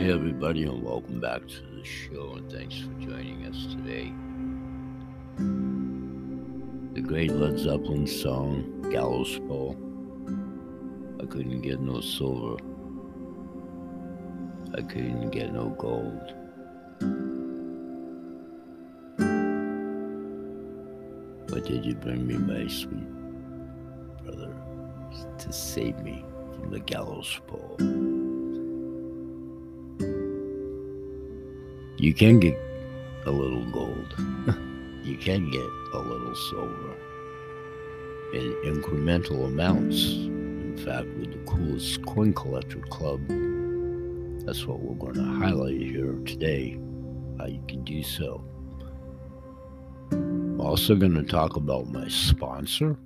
Hey, everybody, and welcome back to the show, and thanks for joining us today. The great Led Zeppelin song, Gallows Pole. I couldn't get no silver. I couldn't get no gold. But did you bring me my sweet brother to save me from the gallows pole? You can get a little gold. you can get a little silver in incremental amounts. In fact, with the coolest coin collector club, that's what we're going to highlight here today. How you can do so. I'm also going to talk about my sponsor,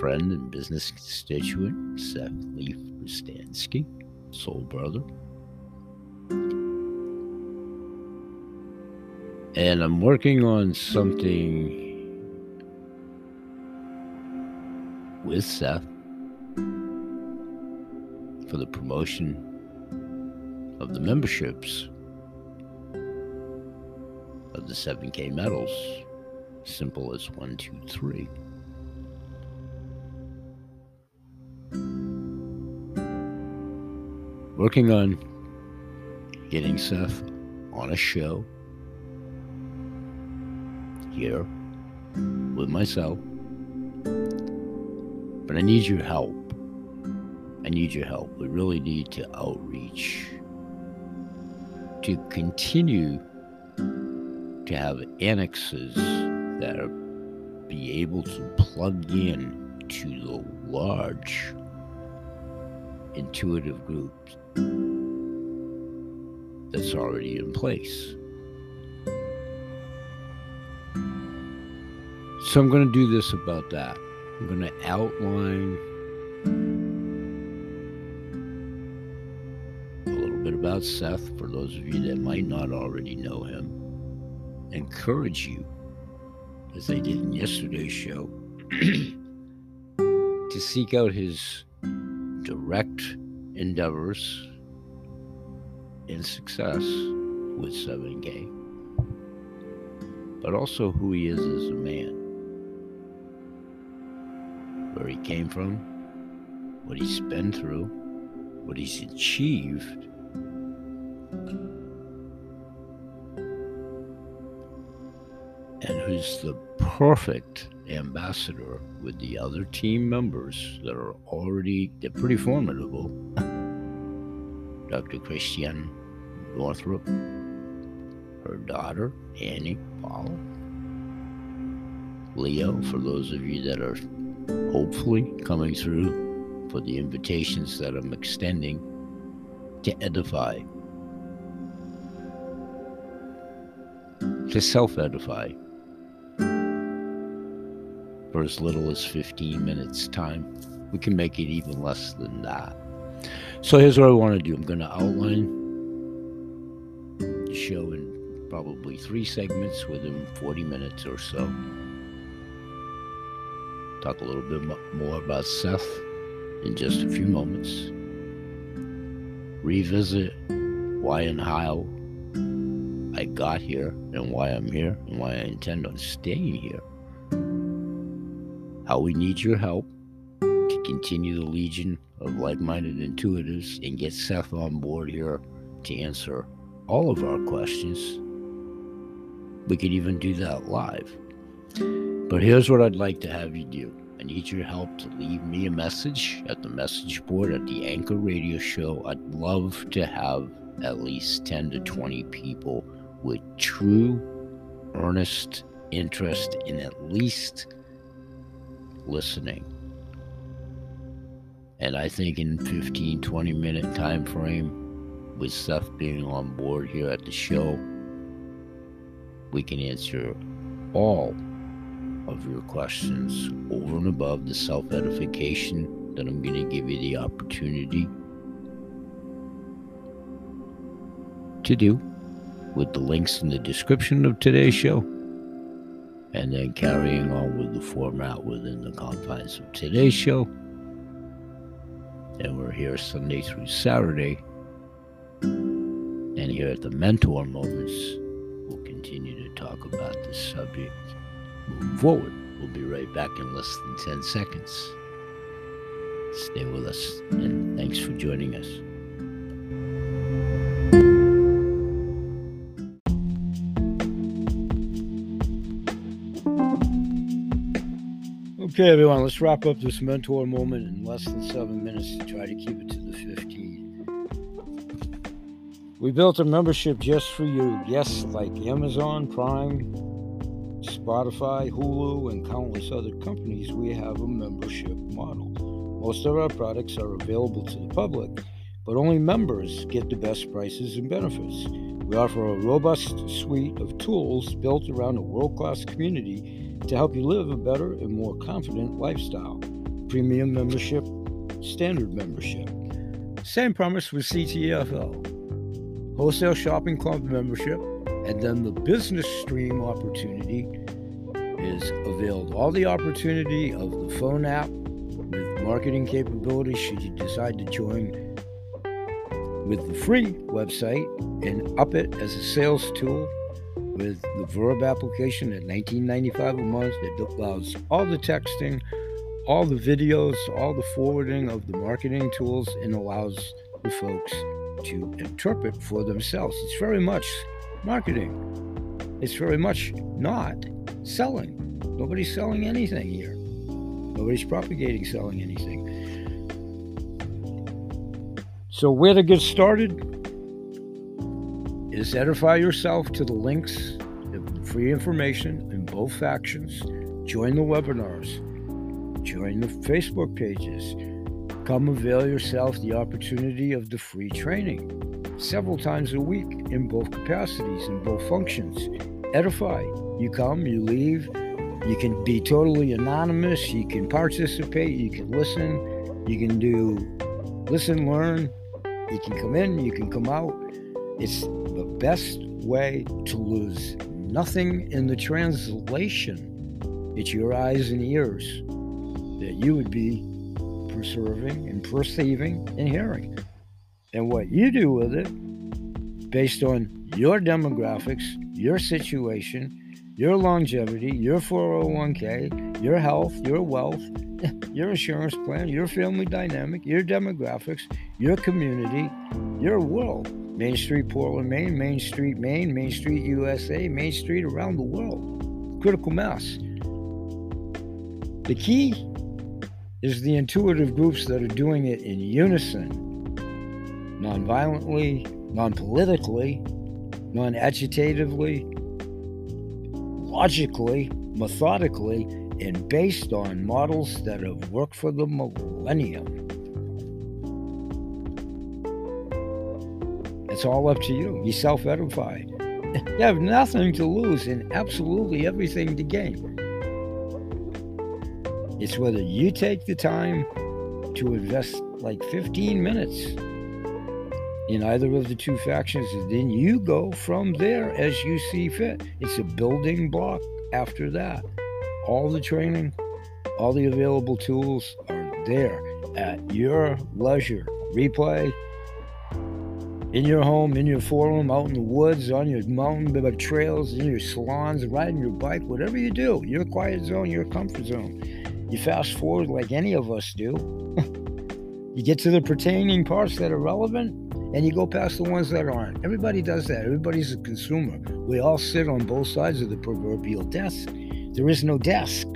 friend, and business constituent, Seth Leaf Pruzansky, soul brother. And I'm working on something with Seth for the promotion of the memberships of the 7K medals. Simple as one, two, three. Working on getting Seth on a show here with myself. But I need your help. I need your help. We really need to outreach to continue to have annexes that are be able to plug in to the large intuitive groups that's already in place. So I'm going to do this about that. I'm going to outline a little bit about Seth for those of you that might not already know him. Encourage you, as I did in yesterday's show, to seek out his direct endeavors and success with 7K, but also who he is as a man where he came from, what he's been through, what he's achieved. And who's the perfect ambassador with the other team members that are already, they're pretty formidable. Dr. Christiane Northrup, her daughter, Annie Paul, Leo, for those of you that are hopefully coming through for the invitations that I'm extending to edify, to self edify for as little as 15 minutes time. We can make it even less than that. So here's what I want to do I'm going to outline the show in probably three segments within 40 minutes or so talk a little bit more about Seth in just a few moments. Revisit why and how I got here and why I'm here and why I intend on staying here. How we need your help to continue the legion of like minded intuitives and get Seth on board here to answer all of our questions. We could even do that live. But here's what I'd like to have you do. I need your help to leave me a message at the message board at the Anchor Radio Show. I'd love to have at least 10 to 20 people with true, earnest interest in at least listening. And I think in 15, 20 minute time frame, with Seth being on board here at the show, we can answer all of your questions over and above the self edification that I'm going to give you the opportunity to do with the links in the description of today's show. And then carrying on with the format within the confines of today's show. And we're here Sunday through Saturday And here at the Mentor Moments, we'll continue to talk about this subject moving forward. We'll be right back in less than 10 seconds. Stay with us, and thanks for joining us. Okay, everyone, let's wrap up this mentor moment in less than seven minutes to try to keep it to the 15. We built a membership just for you. Yes, like Amazon, Prime, Spotify, Hulu, and countless other companies, we have a membership model. Most of our products are available to the public, but only members get the best prices and benefits. We offer a robust suite of tools built around a world class community to help you live a better and more confident lifestyle. Premium membership, standard membership. Same promise with CTFO. Wholesale Shopping Club membership, and then the business stream opportunity is availed. All the opportunity of the phone app with marketing capabilities should you decide to join with the free website and up it as a sales tool with the Verb application at 19.95 a month. that allows all the texting, all the videos, all the forwarding of the marketing tools, and allows the folks to interpret for themselves. It's very much marketing. It's very much not selling. Nobody's selling anything here. Nobody's propagating selling anything. So, where to get started? is edify yourself to the links of free information in both factions. Join the webinars, join the Facebook pages. Come avail yourself the opportunity of the free training several times a week in both capacities, in both functions. Edify. You come, you leave. You can be totally anonymous. You can participate. You can listen. You can do listen, learn. You can come in, you can come out. It's the best way to lose nothing in the translation. It's your eyes and ears that you would be preserving and perceiving and hearing. And what you do with it, based on your demographics, your situation, your longevity, your 401k, your health, your wealth, your insurance plan, your family dynamic, your demographics, your community, your world Main Street, Portland, Maine, Main Street, Maine, Main Street, USA, Main Street around the world. Critical mass. The key is the intuitive groups that are doing it in unison, non violently, non politically, non agitatively, logically, methodically, and based on models that have worked for the millennium. It's all up to you. You self edify. You have nothing to lose and absolutely everything to gain. It's whether you take the time to invest like 15 minutes in either of the two factions, then you go from there as you see fit. It's a building block after that. All the training, all the available tools are there at your leisure. Replay, in your home, in your forum, out in the woods, on your mountain trails, in your salons, riding your bike, whatever you do, your quiet zone, your comfort zone. You fast forward like any of us do. you get to the pertaining parts that are relevant and you go past the ones that aren't. Everybody does that. Everybody's a consumer. We all sit on both sides of the proverbial desk. There is no desk,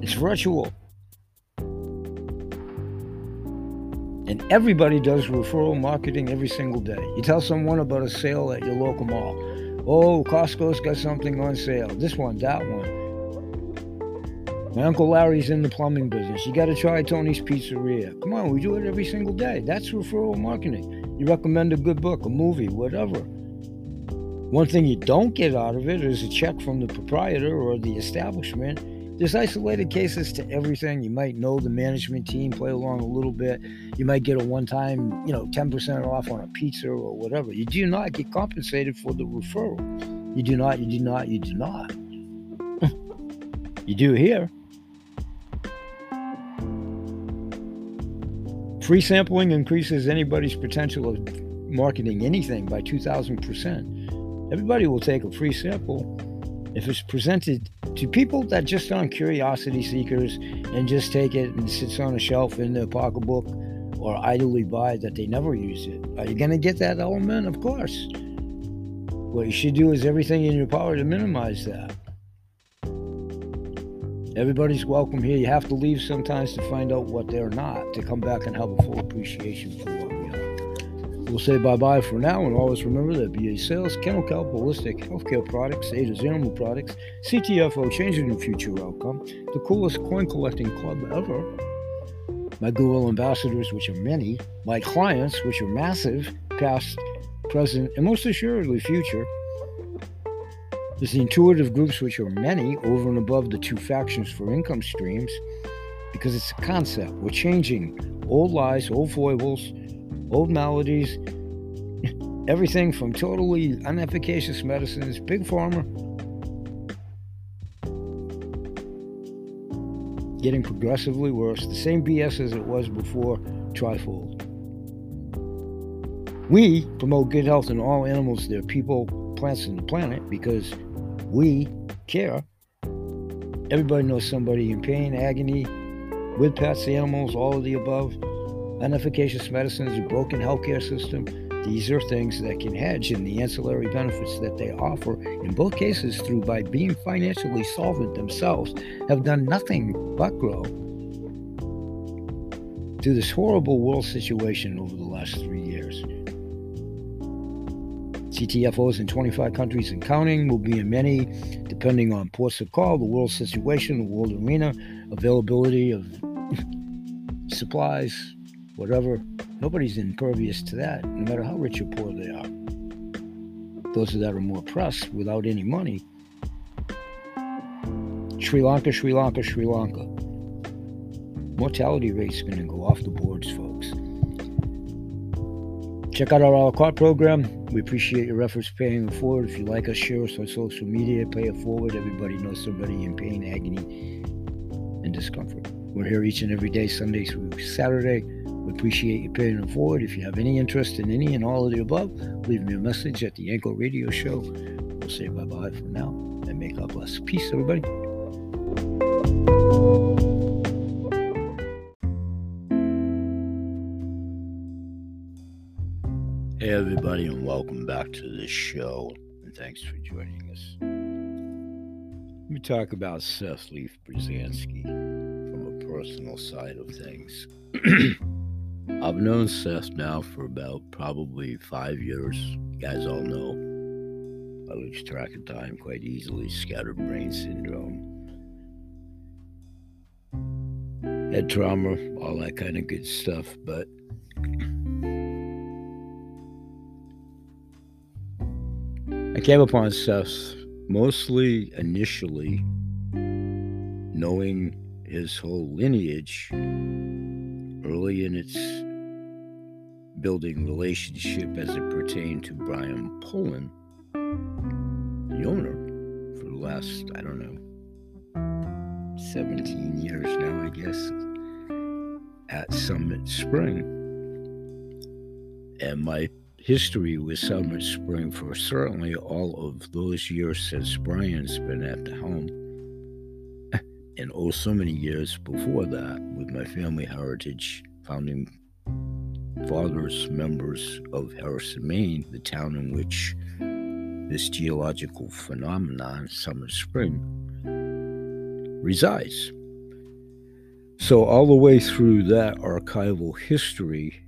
it's virtual. And everybody does referral marketing every single day. You tell someone about a sale at your local mall. Oh, Costco's got something on sale. This one, that one. My Uncle Larry's in the plumbing business. You got to try Tony's Pizzeria. Come on, we do it every single day. That's referral marketing. You recommend a good book, a movie, whatever. One thing you don't get out of it is a check from the proprietor or the establishment there's isolated cases to everything. You might know the management team, play along a little bit. You might get a one-time, you know, 10% off on a pizza or whatever. You do not get compensated for the referral. You do not, you do not, you do not. you do here. Free sampling increases anybody's potential of marketing anything by 2000%. Everybody will take a free sample if it's presented to people that just aren't curiosity seekers and just take it and sits on a shelf in their pocketbook or idly buy that they never use it. Are you going to get that element? Of course. What you should do is everything in your power to minimize that. Everybody's welcome here. You have to leave sometimes to find out what they're not, to come back and have a full appreciation for what we are. We'll say bye bye for now and always remember that BA Sales, Kennel Kelp, Holistic Healthcare Products, Ada's Animal Products, CTFO, Changing the Future Outcome, the coolest coin collecting club ever, my Google ambassadors, which are many, my clients, which are massive, past, present, and most assuredly future there's the intuitive groups, which are many over and above the two factions for income streams, because it's a concept. We're changing old lies, old foibles, old maladies, everything from totally unefficacious medicines, big pharma, getting progressively worse, the same BS as it was before trifold. We promote good health in all animals, their people, plants, and the planet because we care. Everybody knows somebody in pain, agony, with pets, animals, all of the above. Unefficacious medicines, a broken healthcare system. These are things that can hedge in the ancillary benefits that they offer, in both cases, through by being financially solvent themselves, have done nothing but grow through this horrible world situation over the last three. CTFOs in 25 countries and counting will be in many, depending on ports of call, the world situation, the world arena, availability of supplies, whatever. Nobody's impervious to that, no matter how rich or poor they are. Those that are more pressed without any money. Sri Lanka, Sri Lanka, Sri Lanka. Mortality rate's are going to go off the boards, folks. Check out our carte program. We appreciate your efforts paying it forward. If you like us, share us on social media, pay it forward. Everybody knows somebody in pain, agony, and discomfort. We're here each and every day, Sunday through Saturday. We appreciate you paying it forward. If you have any interest in any and all of the above, leave me a message at the Anchor Radio Show. We'll say bye bye for now and make God bless. Peace, everybody. Everybody, and welcome back to this show. And thanks for joining us. Let me talk about Seth Leaf Pruzansky from a personal side of things. I've known Seth now for about probably five years. You guys all know I lose track of time quite easily, scattered brain syndrome, head trauma, all that kind of good stuff. But I came upon Seth mostly initially knowing his whole lineage early in its building relationship as it pertained to Brian Pullen, the owner, for the last, I don't know, 17 years now, I guess, at Summit Spring. And my history with Summit Spring for certainly all of those years since Brian's been at the helm, and oh, so many years before that, with my family heritage, founding fathers, members of Harrison, Maine, the town in which this geological phenomenon, Summit Spring, resides. So, all the way through that archival history,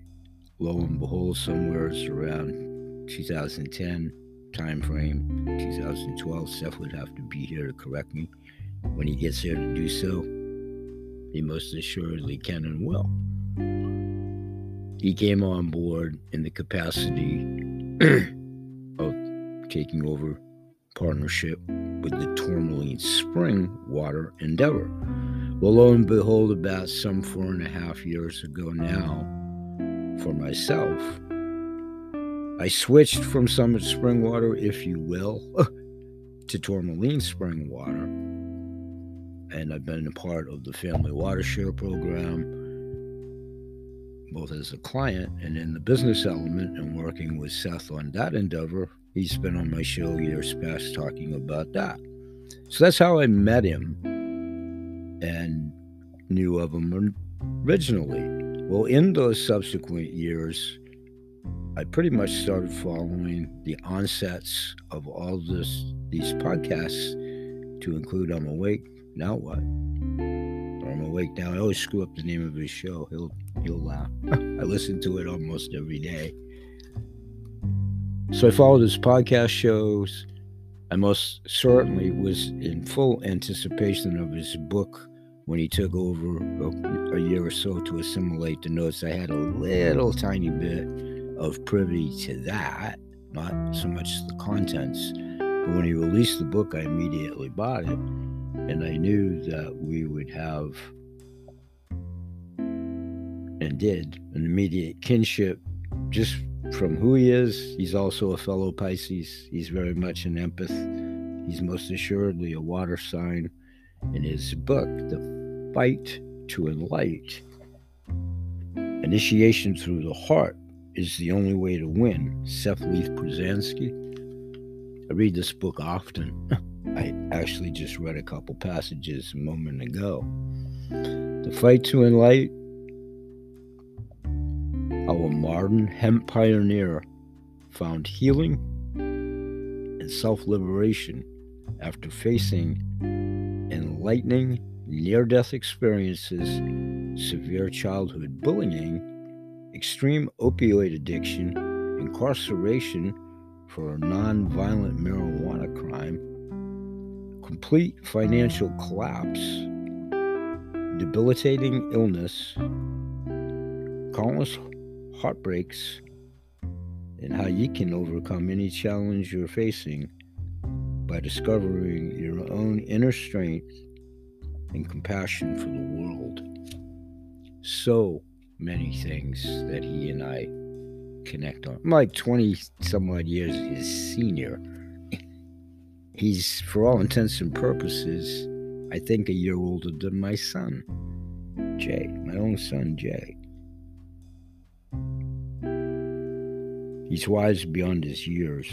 lo and behold, somewhere around 2010 time frame, 2012. Seth would have to be here to correct me when he gets here to do so. He most assuredly can and will. He came on board in the capacity of taking over partnership with the Tourmaline Spring Water Endeavor. Well, lo and behold, about some four and a half years ago now, for myself. I switched from Summit Spring Water, if you will, to Tourmaline Spring Water. And I've been a part of the Family Water Share program, both as a client and in the business element and working with Seth on that endeavor. He's been on my show years past talking about that. So that's how I met him and knew of him originally. Well, in those subsequent years, I pretty much started following the onsets of all this these podcasts to include I'm Awake, Now What? I'm Awake Now. I always screw up the name of his show. He'll he'll laugh. I listen to it almost every day. So I followed his podcast shows. I most certainly was in full anticipation of his book when he took over a, a year or so to assimilate the notes. I had a little tiny bit of privy to that, not so much the contents. But when he released the book, I immediately bought it. And I knew that we would have, and did, an immediate kinship just from who he is. He's also a fellow Pisces. He's very much an empath. He's most assuredly a water sign. In his book, The Fight to Enlight, Initiation Through the Heart is the only way to win. Seth Leaf Pruzansky. I read this book often. I actually just read a couple passages a moment ago. The Fight to Enlight, a modern hemp pioneer found healing and self liberation after facing enlightening near death experiences, severe childhood bullying, extreme opioid addiction, incarceration for a non-violent marijuana crime, complete financial collapse, debilitating illness, countless heartbreaks, and how you can overcome any challenge you're facing by discovering your own inner strength and compassion for the world. So, many things that he and I connect on. I'm like 20 some odd years his senior. He's, for all intents and purposes, I think a year older than my son, Jay, my own son, Jay. He's wise beyond his years.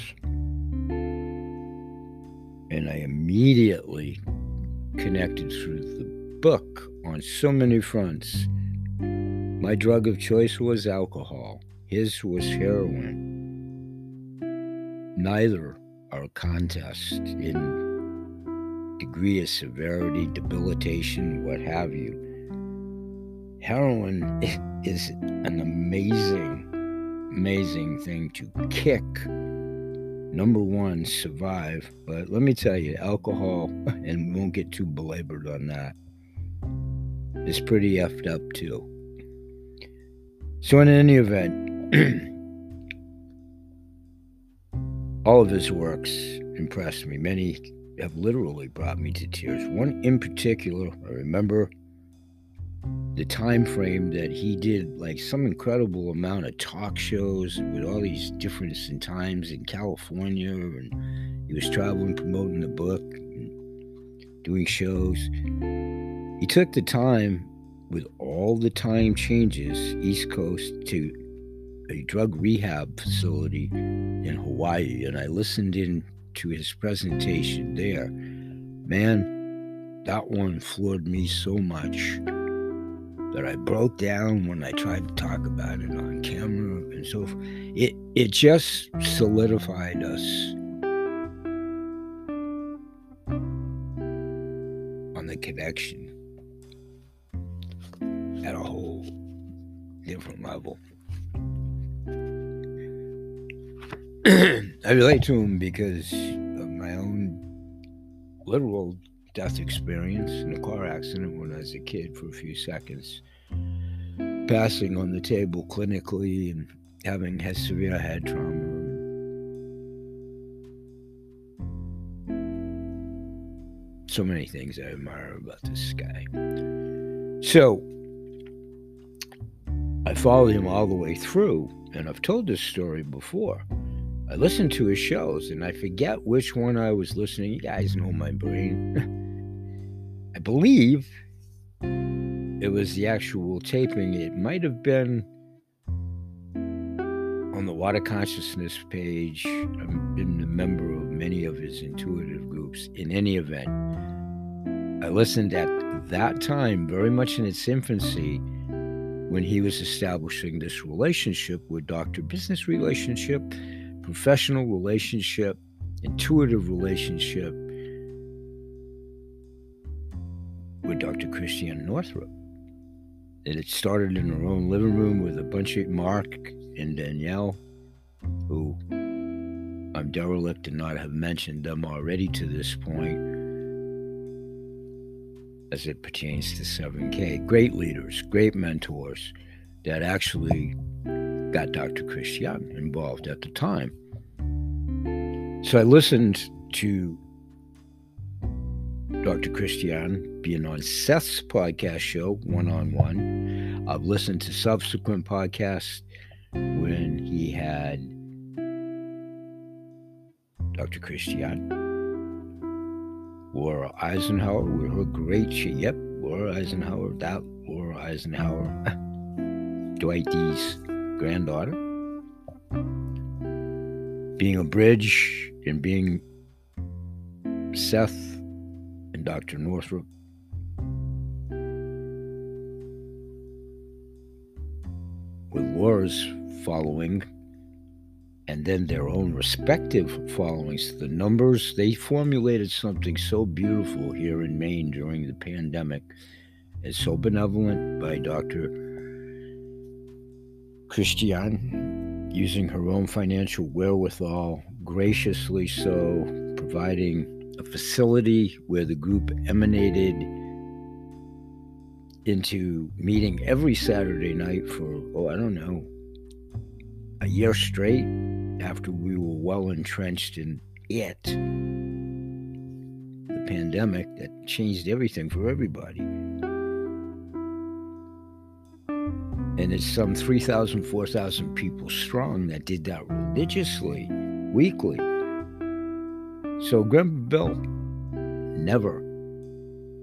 And I immediately connected through the book on so many fronts my drug of choice was alcohol, his was heroin. Neither are contest in degree of severity, debilitation, what have you. Heroin is an amazing, amazing thing to kick. Number one, survive. But let me tell you, alcohol, and we won't get too belabored on that, is pretty effed up too. So, in any event, all of his works impressed me. Many have literally brought me to tears. One in particular, I remember the time frame that he did like some incredible amount of talk shows with all these difference in times in California and he was traveling promoting the book and doing shows. He took the time with all the time changes East Coast to a drug rehab facility in Hawaii, and I listened in to his presentation there. Man, that one floored me so much that I broke down when I tried to talk about it on camera and so. It it just solidified us on the connection at a whole different level. I relate to him because of my own literal death experience in a car accident when I was a kid for a few seconds. Passing on the table clinically and having had severe head trauma. So many things I admire about this guy. So, I followed him all the way through, and I've told this story before. I listened to his shows, and I forget which one I was listening. You guys know my brain. Believe it was the actual taping. It might have been on the Water Consciousness page. I've been a member of many of his intuitive groups. In any event, I listened at that time, very much in its infancy, when he was establishing this relationship with Dr. Business relationship, professional relationship, intuitive relationship Dr. Christiane Northrup. And it started in her own living room with a bunch of Mark and Danielle, who I'm derelict to not have mentioned them already to this point as it pertains to 7K. Great leaders, great mentors that actually got Dr. Christiane involved at the time. So I listened to Dr. Christiane being on Seth's podcast show, One on One. I've listened to subsequent podcasts when he had Dr. Christiane, Laura Eisenhower with her great shit. Yep, Laura Eisenhower, that Laura Eisenhower, Dwight D's granddaughter. Being a bridge and being Seth and Dr. Northrup. With Laura's following and then their own respective followings, the numbers, they formulated something so beautiful here in Maine during the pandemic. and so benevolent by Dr. Christiane, using her own financial wherewithal, graciously so, providing a facility where the group emanated into meeting every Saturday night for, oh, I don't know, a year straight after we were well entrenched in it, the pandemic that changed everything for everybody. And it's some 3,000, 4,000 people strong that did that religiously, weekly. So Grandpa Bill never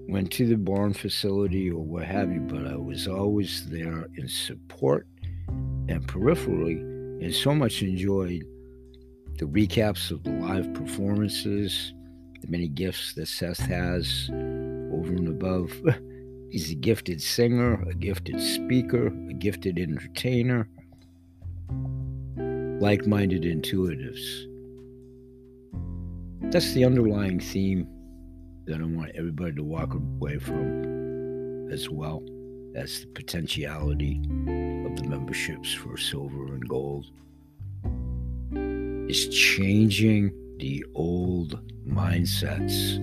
went to the barn facility or what have you, but I was always there in support and peripherally, and so much enjoyed the recaps of the live performances, the many gifts that Seth has over and above. He's a gifted singer, a gifted speaker, a gifted entertainer, like minded intuitives. That's the underlying theme that I want everybody to walk away from as well. That's the potentiality of the memberships for silver and gold. Is changing the old mindsets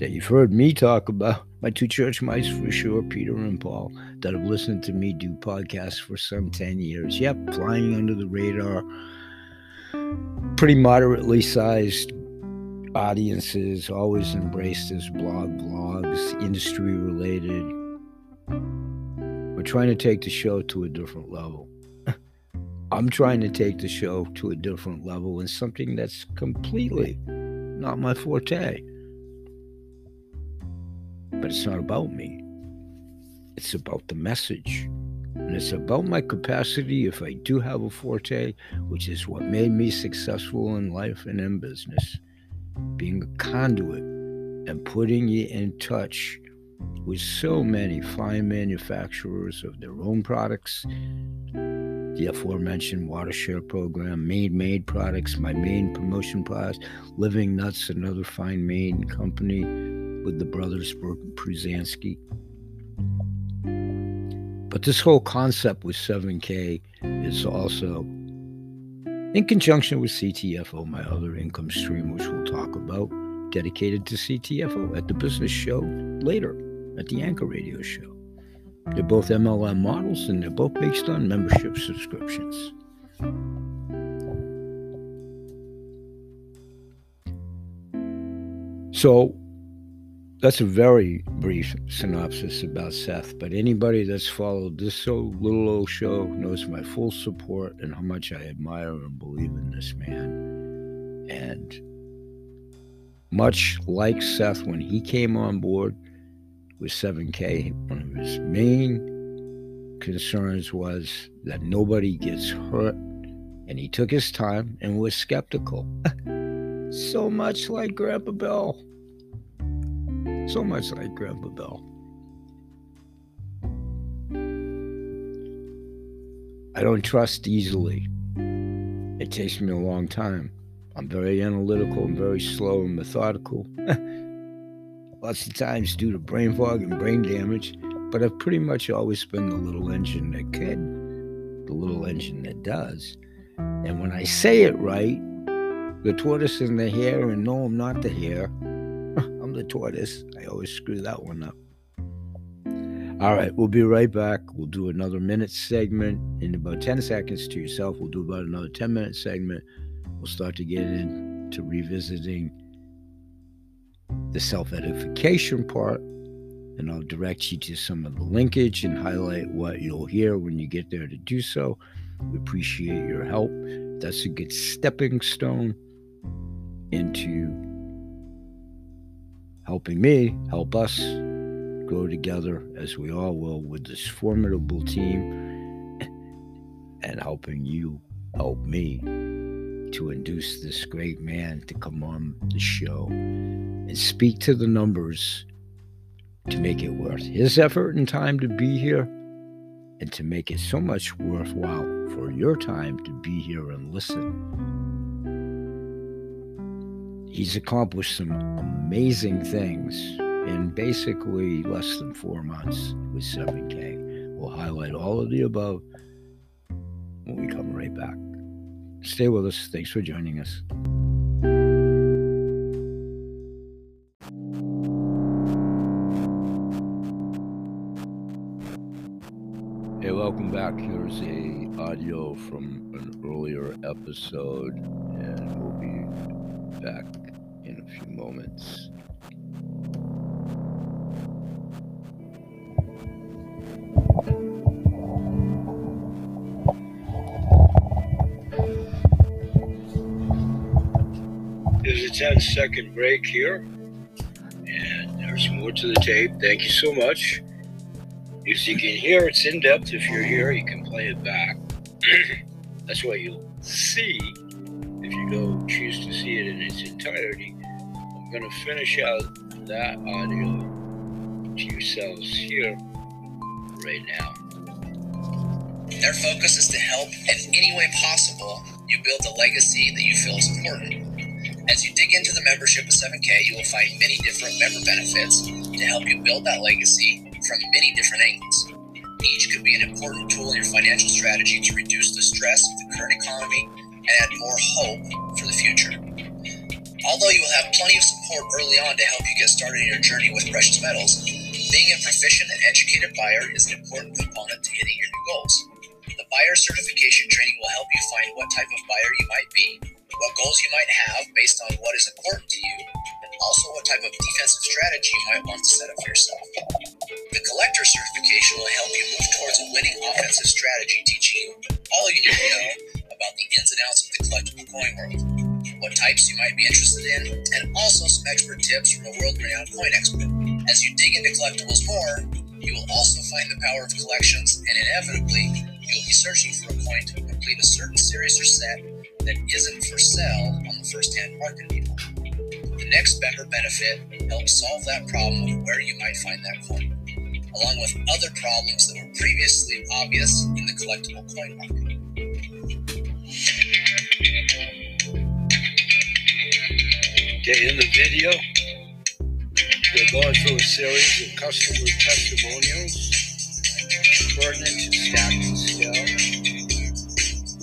that you've heard me talk about. My two church mice for sure, Peter and Paul, that have listened to me do podcasts for some 10 years. Yep, flying under the radar, pretty moderately sized audiences, always embraced as blog vlogs, industry related. We're trying to take the show to a different level. I'm trying to take the show to a different level and something that's completely not my forte. But it's not about me. It's about the message. And it's about my capacity, if I do have a forte, which is what made me successful in life and in business, being a conduit and putting you in touch with so many fine manufacturers of their own products. The aforementioned Watershare program, Maine Made products, my main promotion products, Living Nuts, another fine Maine company with the brothers Pruzansky. But this whole concept with 7K is also in conjunction with CTFO, my other income stream, which we'll talk about, dedicated to CTFO at the business show later at the Anchor Radio show. They're both MLM models and they're both based on membership subscriptions. So that's a very brief synopsis about Seth, but anybody that's followed this so little old show knows my full support and how much I admire and believe in this man. And much like Seth, when he came on board with 7K, one of his main concerns was that nobody gets hurt And he took his time and was skeptical. so much like Grandpa Bill. So much like Grandpa Bill. I don't trust easily. It takes me a long time. I'm very analytical and very slow and methodical. Lots of times due to brain fog and brain damage, but I've pretty much always been the little engine that can, the little engine that does. And when I say it right, the tortoise in the hare, and no, I'm not the hare. The tortoise. I always screw that one up. All right, we'll be right back. We'll do another minute segment in about 10 seconds to yourself. We'll do about another 10 minute segment. We'll start to get into revisiting the self edification part, and I'll direct you to some of the linkage and highlight what you'll hear when you get there to do so. We appreciate your help. That's a good stepping stone into helping me help us grow together as we all will with this formidable team and helping you help me to induce this great man to come on the show and speak to the numbers to make it worth his effort and time to be here and to make it so much worthwhile for your time to be here and listen. He's accomplished some amazing things in basically less than four months with 7K. We'll highlight all of the above when we come right back. Stay with us. Thanks for joining us. Hey, welcome back. Here's a audio from an earlier episode, and we'll be back few moments. There's a 10 second break here, and there's more to the tape. Thank you so much. As you can hear, it's in depth. If you're here, you can play it back. That's what you'll see if you go choose to see it in its entirety. I'm going to finish out that audio to yourselves here right now. Their focus is to help in any way possible you build a legacy that you feel is important. As you dig into the membership of 7K, you will find many different member benefits to help you build that legacy from many different angles. Each could be an important tool in your financial strategy to reduce the stress of the current economy and add more hope for the future. Although you will have plenty of support early on to help you get started in your journey with precious metals, being a proficient and educated buyer is an important component to hitting your new goals. The buyer certification training will help you find what type of buyer you might be, what goals you might have based on what is important to you, and also what type of defensive strategy you might want to set up for yourself. The collector certification will help you move towards a winning offensive strategy, teaching you all you need to know about the ins and outs of the collectible coin world, what types you might be interested in, and also some expert tips from a world renowned coin expert. As you dig into collectibles more, you will also find the power of collections, and inevitably, you will be searching for a coin to complete a certain series or set that isn't for sale on the first hand market. The next member benefit helps solve that problem of where you might find that coin, along with other problems that were previously obvious in the collectible coin market. Okay, in the video, we're going through a series of customer testimonials pertinent to stack and scale.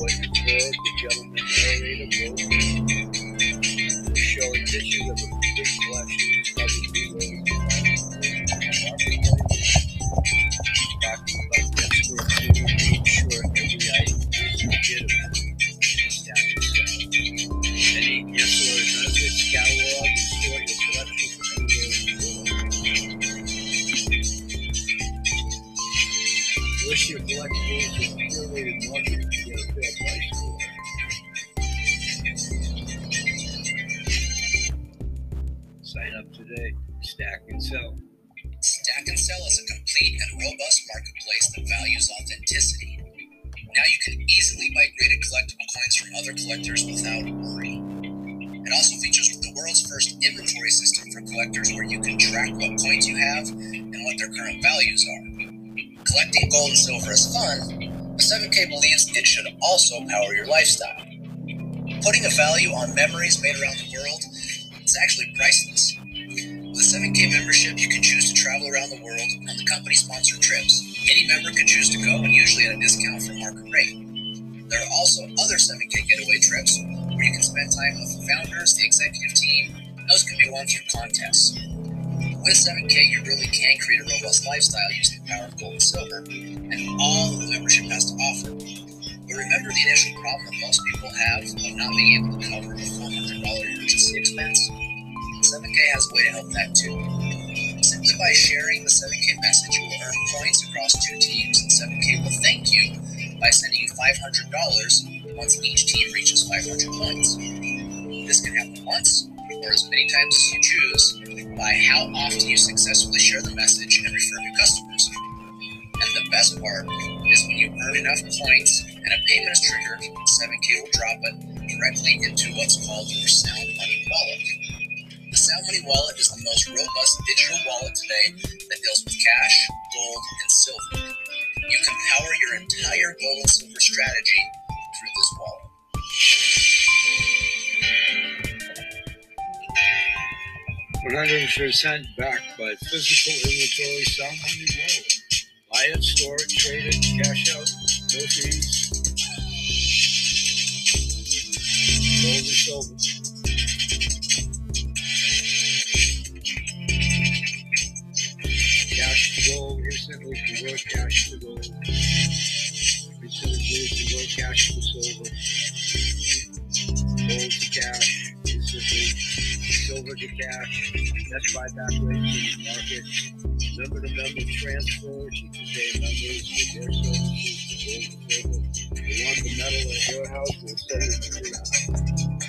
What you heard, the gentleman narrator both showing pictures of a big collection of the talking Collecting gold and silver is fun, but 7K believes it should also power your lifestyle. Putting a value on memories made around the world is actually priceless. With a 7K membership, you can choose to travel around the world on the company sponsored trips. Any member can choose to go and usually at a discount from market rate. There are also other 7K getaway trips where you can spend time with the founders, the executive team. Those can be won through contests. With 7K, you really can create a robust lifestyle using the power of gold and silver and all the membership has to offer. But remember the initial problem that most people have of not being able to cover the $400 emergency expense? 7K has a way to help that too. Simply by sharing the 7K message, you will earn points across two teams, and 7K will thank you by sending you $500 once each team reaches 500 points. This can happen once or as many times as you choose by how often you successfully share the message and refer new customers. And the best part is when you earn enough points and a payment is triggered, 7K will drop it directly into what's called your Sound Money Wallet. The Sound Money Wallet is the most robust digital wallet today that deals with cash, gold, and silver. You can power your entire gold and silver strategy through this wallet. 100% backed by physical inventory sound money wallet. Buy it, store it, trade it, cash out, no fees. Gold and silver. Cash to gold, instantly convert cash to gold. Instantly convert cash to silver. Gold to cash, instantly silver to cash, that's buyback rates in the market. Member to member transfers, you can pay members their services and silver. You want the metal at your house, we'll send it to your house.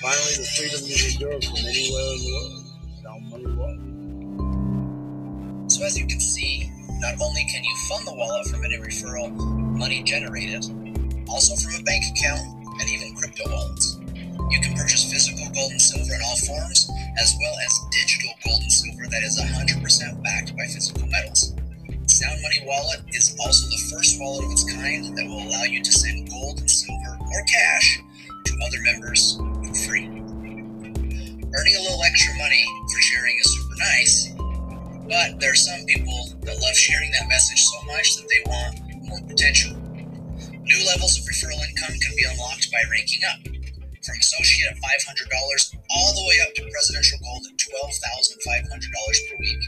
Finally, the freedom you deserve from anywhere in the world. Wallet. So as you can see, not only can you fund the wallet from any referral money generated, also from a bank account and even crypto wallets. You can purchase physical gold and silver in all forms, as well as digital gold and silver that is 100% backed by physical metals. Sound Money Wallet is also the first wallet of its kind that will allow you to send gold and silver or cash to other members for free. Earning a little extra money for sharing is super nice, but there are some people that love sharing that message so much that they want more potential. New levels of referral income can be unlocked by ranking up from associate at $500 all the way up to presidential gold at $12,500 per week.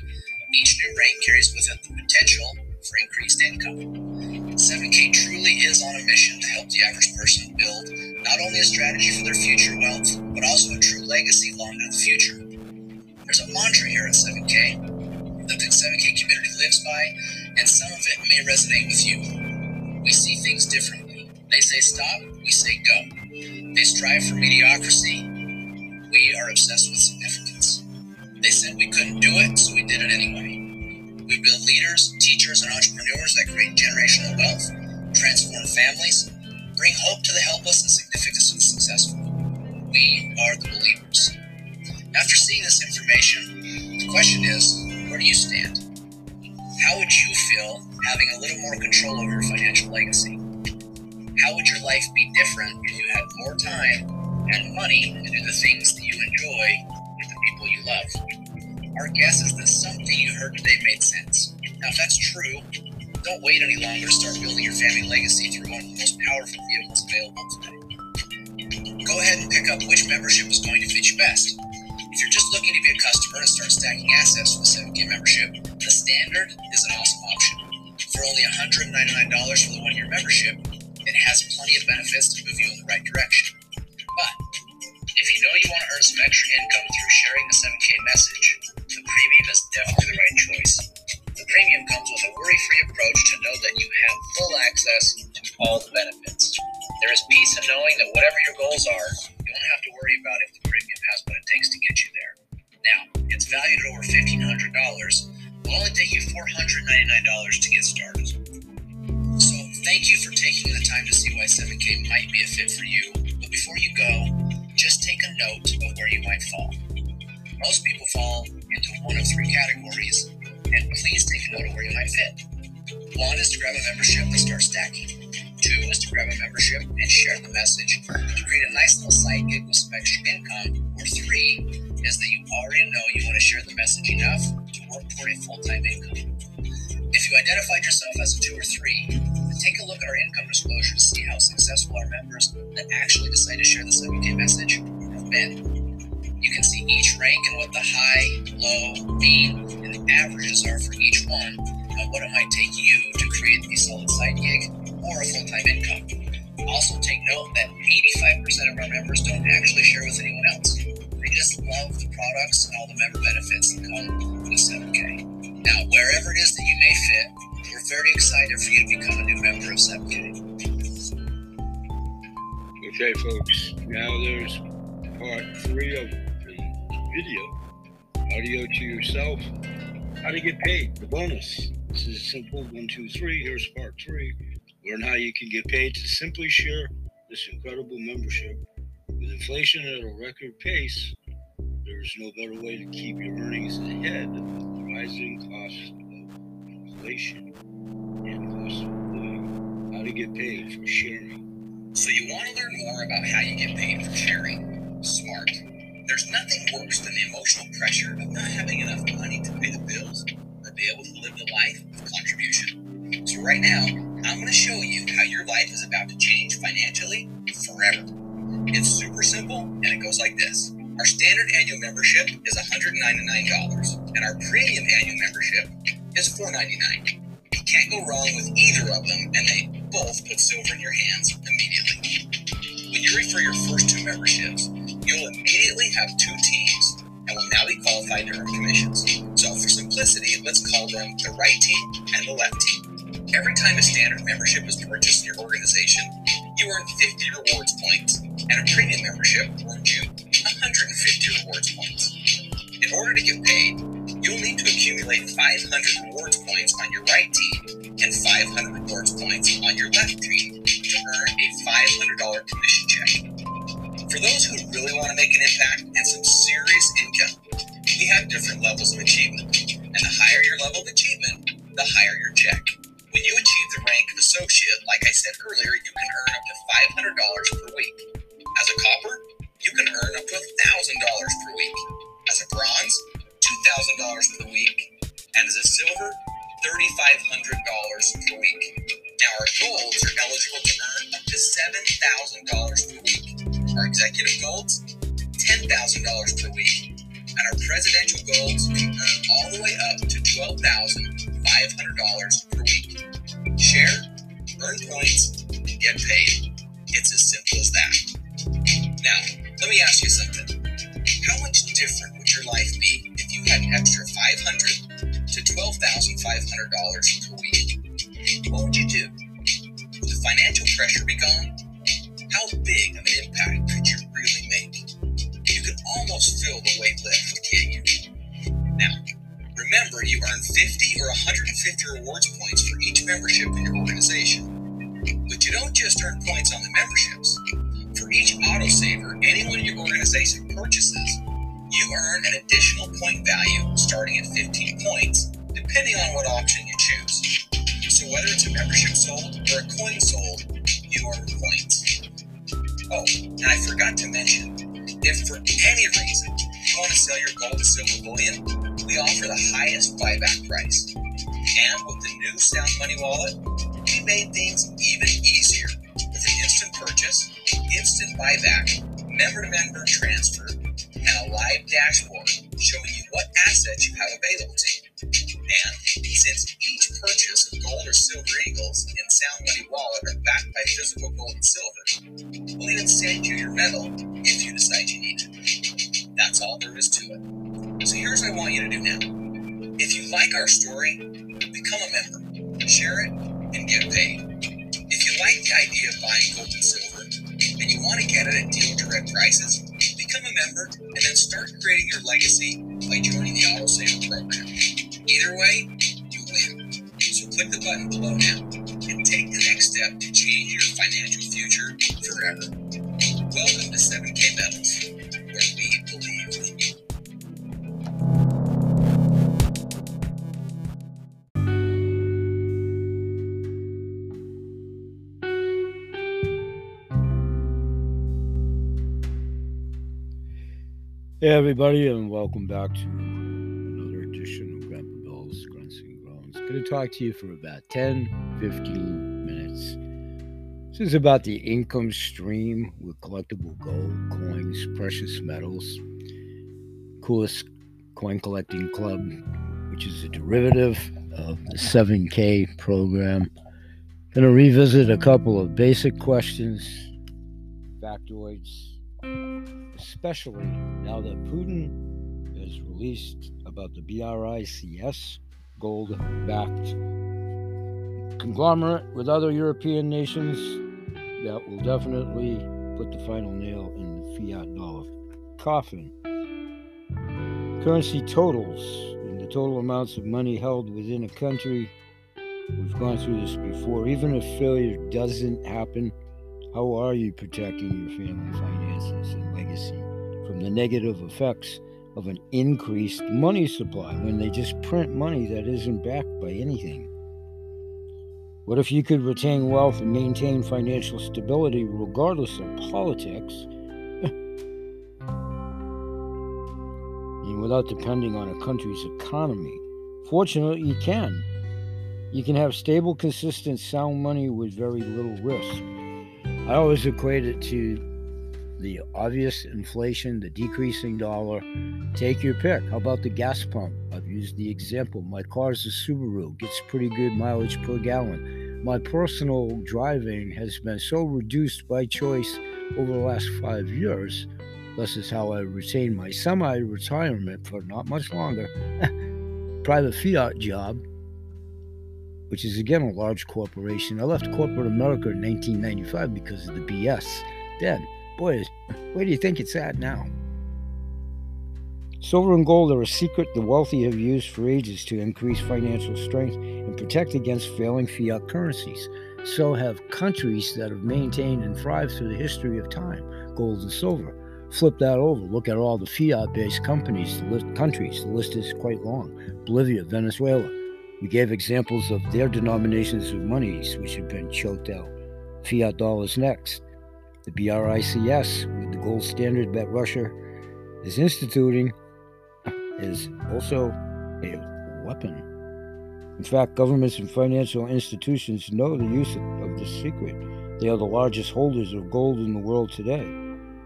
Each new rank carries with it the potential for increased income. 7K truly is on a mission to help the average person build not only a strategy for their future wealth, but also a true legacy long into the future. There's a mantra here at 7K that the 7K community lives by, and some of it may resonate with you. We see things differently. They say stop, we say go. They strive for mediocrity. We are obsessed with significance. They said we couldn't do it, so we did it anyway. We build leaders, teachers, and entrepreneurs that create generational wealth, transform families, bring hope to the helpless, and significance to the successful. We are the believers. After seeing this information, the question is where do you stand? How would you feel having a little more control over your financial legacy? How would your life be different if you had more time and money to do the things that you enjoy with the people you love? Our guess is that something you heard today made sense. Now, if that's true, don't wait any longer to start building your family legacy through one of the most powerful vehicles available today. Go ahead and pick up which membership is going to fit you best. If you're just looking to be a customer and start stacking assets with a 7K membership, the standard is an awesome option. For only $199 for the one year membership, it has plenty of benefits to move you in the right direction. But if you know you want to earn some extra income through sharing the 7K message, the premium is definitely the right choice. The premium comes with a worry free approach to know that you have full access to all the benefits. There is peace in knowing that whatever your goals are, you won't have to worry about if the premium has what it takes to get you there. Now, it's valued at over $1,500. It will only take you $499 to get started. Thank you for taking the time to see why 7K might be a fit for you. But before you go, just take a note of where you might fall. Most people fall into one of three categories, and please take a note of where you might fit. One is to grab a membership and start stacking. Two is to grab a membership and share the message to create a nice little side gig with some extra income. Or three is that you already know you want to share the message enough to work toward a full time income. If you identified yourself as a two or three, take a look at our income disclosure to see how successful our members that actually decide to share the 7K message have been. You can see each rank and what the high, low, mean, and the averages are for each one, and what it might take you to create a solid side gig or a full-time income. Also take note that 85% of our members don't actually share with anyone else. They just love the products and all the member benefits that come with 7K. Now, wherever it is that you may fit, we're very excited for you to become a new member of 7K. Okay, folks, now there's part three of the video audio to yourself. How to get paid, the bonus. This is simple one, two, three. Here's part three. Learn how you can get paid to simply share this incredible membership. With inflation at a record pace, there's no better way to keep your earnings ahead rising cost of inflation and cost of living. How to get paid for sharing. So you want to learn more about how you get paid for sharing? Smart. There's nothing worse than the emotional pressure of not having enough money to pay the bills or be able to live the life of contribution. So right now, I'm going to show you how your life is about to change financially forever. It's super simple and it goes like this. Our standard annual membership is $199 and our premium annual membership is $4.99. You can't go wrong with either of them and they both put silver in your hands immediately. When you refer your first two memberships, you'll immediately have two teams and will now be qualified to earn commissions. So for simplicity, let's call them the right team and the left team. Every time a standard membership is purchased in your organization, you earn 50 rewards points, and a premium membership earns you 150 rewards points. In order to get paid, you'll need to accumulate 500 rewards points on your right team and 500 rewards points on your left team to earn a $500 commission check. For those who really want to make an impact and some serious income, we have different levels of achievement. And the higher your level of achievement, the higher your check. When you achieve the rank of associate, like I said earlier, you can earn up to $500 per week. As a copper, you can earn up to $1,000 per week. As a bronze, $2,000 per week. And as a silver, $3,500 per week. Now, our golds are eligible to earn up to $7,000 per week. Our executive golds, $10,000 per week. And our presidential golds can earn all the way up to $12,500 per week. Share, earn points, and get paid. It's as simple as that. Now, let me ask you something. How much different would your life be an extra 500 to $12,500 per week? What would you do? Would the financial pressure be gone? How big of an impact could you really make? You can almost feel the weight lift, can't you? Now, remember you earn 50 or 150 rewards points for each membership in your organization. But you don't just earn points on the memberships. For each autosaver anyone in your organization purchases, earn an additional point value starting at 15 points, depending on what option you choose. So whether it's a membership sold or a coin sold, you earn points. Oh, and I forgot to mention, if for any reason you want to sell your gold and silver bullion, we offer the highest buyback price. And with the new Sound Money wallet, we made things even easier with an instant purchase, instant buyback, member to member transfer, and a live dashboard showing you what assets you have available to you. And since each purchase of gold or silver eagles in Sound Money Wallet are backed by physical gold and silver, we'll even send you your medal if you decide you need it. That's all there is to it. So here's what I want you to do now. If you like our story, become a member, share it, and get paid. If you like the idea of buying gold and silver, and you want to get it at deal direct prices, become a member and then start creating your legacy by joining the Auto AutoSaver program. Either way, you win. So click the button below now and take the next step step to change your financial future forever. Welcome to 7K Metals, Hey, everybody, and welcome back to another edition of Grandpa Bill's Grunts and Groans. Going to talk to you for about 10 15 minutes. This is about the income stream with collectible gold, coins, precious metals, coolest coin collecting club, which is a derivative of the 7K program. Going to revisit a couple of basic questions, factoids, especially now that Putin has released about the BRICS gold backed conglomerate with other European nations that will definitely put the final nail in the fiat dollar coffin. Currency totals and the total amounts of money held within a country. We've gone through this before. Even if failure doesn't happen, how are you protecting your family finances and legacy from the negative effects of an increased money supply when they just print money that isn't backed by anything? What if you could retain wealth and maintain financial stability regardless of politics and without depending on a country's economy? Fortunately, you can. You can have stable, consistent, sound money with very little risk. I always equate it to the obvious inflation, the decreasing dollar. Take your pick. How about the gas pump? I've used the example. My car's a Subaru, gets pretty good mileage per gallon. My personal driving has been so reduced by choice over the last five years. This is how I retain my semi retirement for not much longer private fiat job which is again a large corporation. I left corporate America in 1995 because of the BS. Then, boy, where do you think it's at now? Silver and gold are a secret the wealthy have used for ages to increase financial strength and protect against failing fiat currencies. So have countries that have maintained and thrived through the history of time, gold and silver. Flip that over. Look at all the fiat-based companies, the list, countries. The list is quite long. Bolivia, Venezuela, we gave examples of their denominations of monies which have been choked out. Fiat dollars next. The BRICS, with the gold standard that Russia is instituting, is also a weapon. In fact, governments and financial institutions know the use of this secret. They are the largest holders of gold in the world today.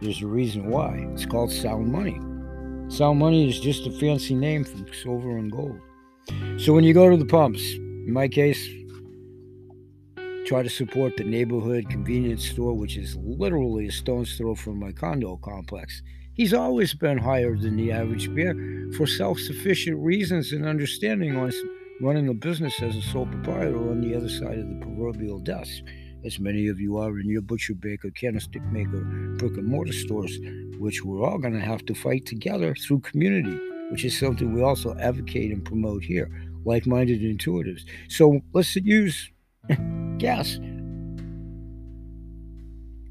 There's a reason why. It's called sound money. Sound money is just a fancy name for silver and gold. So when you go to the pumps, in my case, try to support the neighborhood convenience store, which is literally a stone's throw from my condo complex. He's always been higher than the average bear for self sufficient reasons and understanding on running a business as a sole proprietor on the other side of the proverbial desk, as many of you are in your butcher, baker, candlestick maker, brick and mortar stores, which we're all going to have to fight together through community which is something we also advocate and promote here, like minded intuitives. So let's use gas.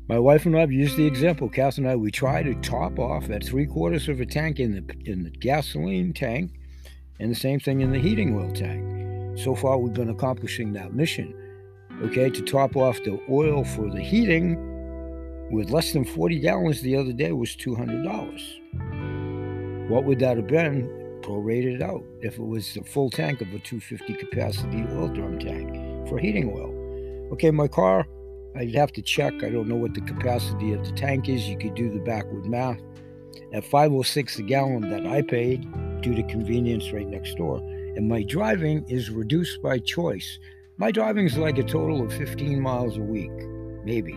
My wife and I have used the example. Cass and I, we try to top off at three quarters of a tank in the in the gasoline tank, and the same thing in the heating oil tank. So far, we've been accomplishing that mission. Okay, to top off the oil for the heating with less than 40 gallons the other day was $200. What would that have been prorated out if it was a full tank of a 250 capacity oil drum tank for heating oil? Okay, my car, I'd have to check. I don't know what the capacity of the tank is. You could do the backward math. At 506 a gallon that I paid due to convenience right next door, and my driving is reduced by choice. My driving is like a total of 15 miles a week, maybe.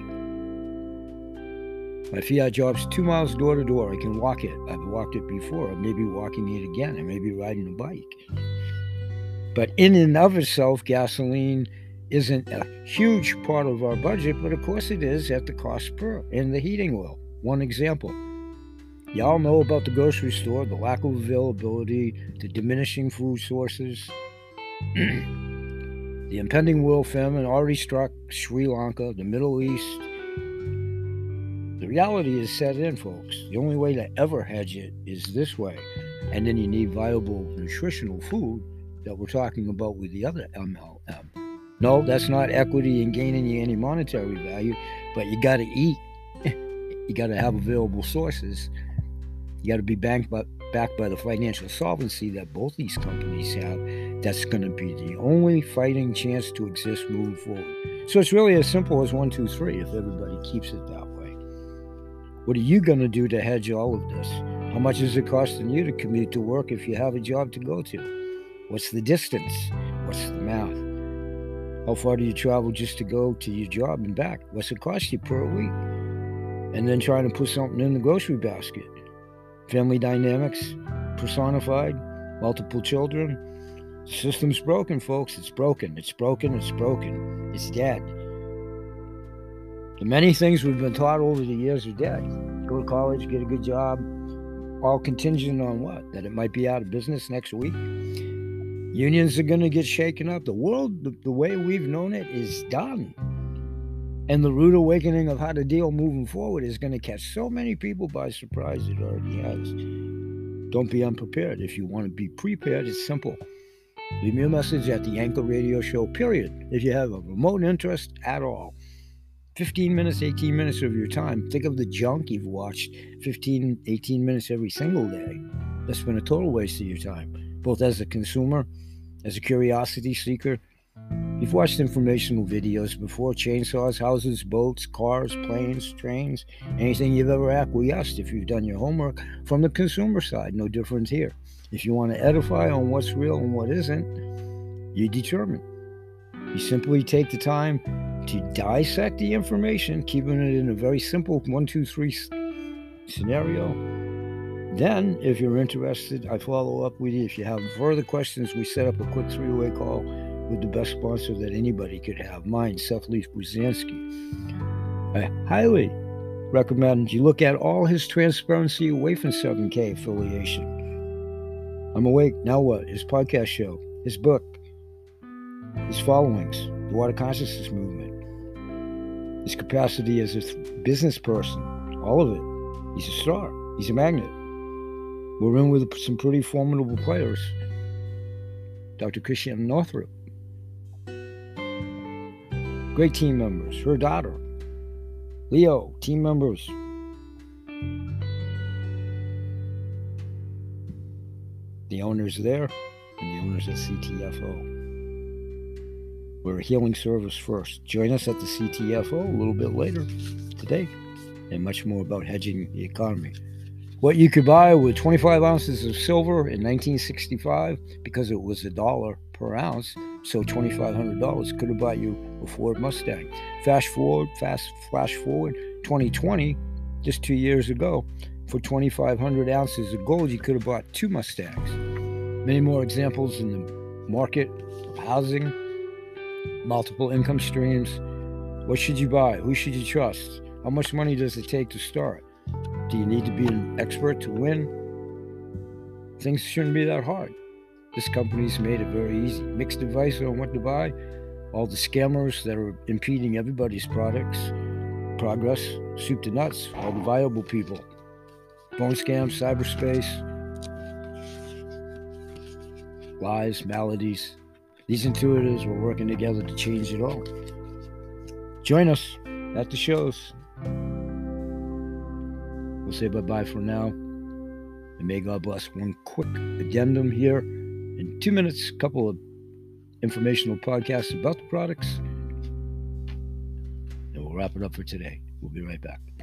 My fiat job's two miles door to door. I can walk it. I've walked it before. I may be walking it again. I may be riding a bike. But in and of itself, gasoline isn't a huge part of our budget, but of course it is at the cost per in the heating oil. One example. Y'all know about the grocery store, the lack of availability, the diminishing food sources, the impending world famine already struck Sri Lanka, the Middle East. Reality is set in, folks. The only way to ever hedge it is this way. And then you need viable nutritional food that we're talking about with the other MLM. No, that's not equity and gaining you any monetary value, but you got to eat. you got to have available sources. You got to be banked by, backed by the financial solvency that both these companies have. That's going to be the only fighting chance to exist moving forward. So it's really as simple as one, two, three if everybody keeps it that way. What are you going to do to hedge all of this? How much is it costing you to commute to work if you have a job to go to? What's the distance? What's the math? How far do you travel just to go to your job and back? What's it cost you per week? And then trying to put something in the grocery basket. Family dynamics personified, multiple children. System's broken, folks. It's broken. It's broken. It's broken. It's dead. The many things we've been taught over the years are dead. Go to college, get a good job, all contingent on what? That it might be out of business next week? Unions are going to get shaken up. The world, the, the way we've known it, is done. And the rude awakening of how to deal moving forward is going to catch so many people by surprise. It already has. Don't be unprepared. If you want to be prepared, it's simple. Leave me a message at the Anchor Radio Show, period. If you have a remote interest at all. 15 minutes, 18 minutes of your time. Think of the junk you've watched 15, 18 minutes every single day. That's been a total waste of your time, both as a consumer as a curiosity seeker, you've watched informational videos before chainsaws, houses, boats, cars, planes, trains, anything you've ever acquiesced if you've done your homework from the consumer side. No difference here. If you want to edify on what's real and what isn't, you determine. You simply take the time to dissect the information, keeping it in a very simple one, two, three scenario then, if you're interested, I follow up with you. If you have further questions, we set up a quick three way call with the best sponsor that anybody could have mine, Seth Leaf Pruzansky. I highly recommend you look at all his transparency away from 7K affiliation. I'm awake. Now what? His podcast show, his book, his followings, the water consciousness movement, his capacity as a business person, all of it. He's a star. He's a magnet. We're in with some pretty formidable players. Dr. Christiane Northrup. Great team members. Her daughter. Leo, team members. The owners there and the owners at CTFO. We're a healing service first. Join us at the CTFO a little bit later today and much more about hedging the economy what you could buy with 25 ounces of silver in 1965 because it was a dollar per ounce. So $2,500 could have bought you a Ford Mustang. Fast forward, fast flash forward, 2020, just two years ago, for 2,500 ounces of gold, you could have bought two Mustangs. Many more examples in the market of housing, multiple income streams. What should you buy? Who should you trust? How much money does it take to start? Do you need to be an expert to win? Things shouldn't be that hard. This company's made it very easy. Mixed advice on what to buy. All the scammers that are impeding everybody's products, progress, soup to nuts, all the viable people. Phone scams, cyberspace, lies, maladies. These intuitives were working together to change it all. Join us at the shows. We'll say bye bye for now. And may God bless. One quick addendum here. In two minutes, a couple of informational podcasts about the products. And we'll wrap it up for today. We'll be right back.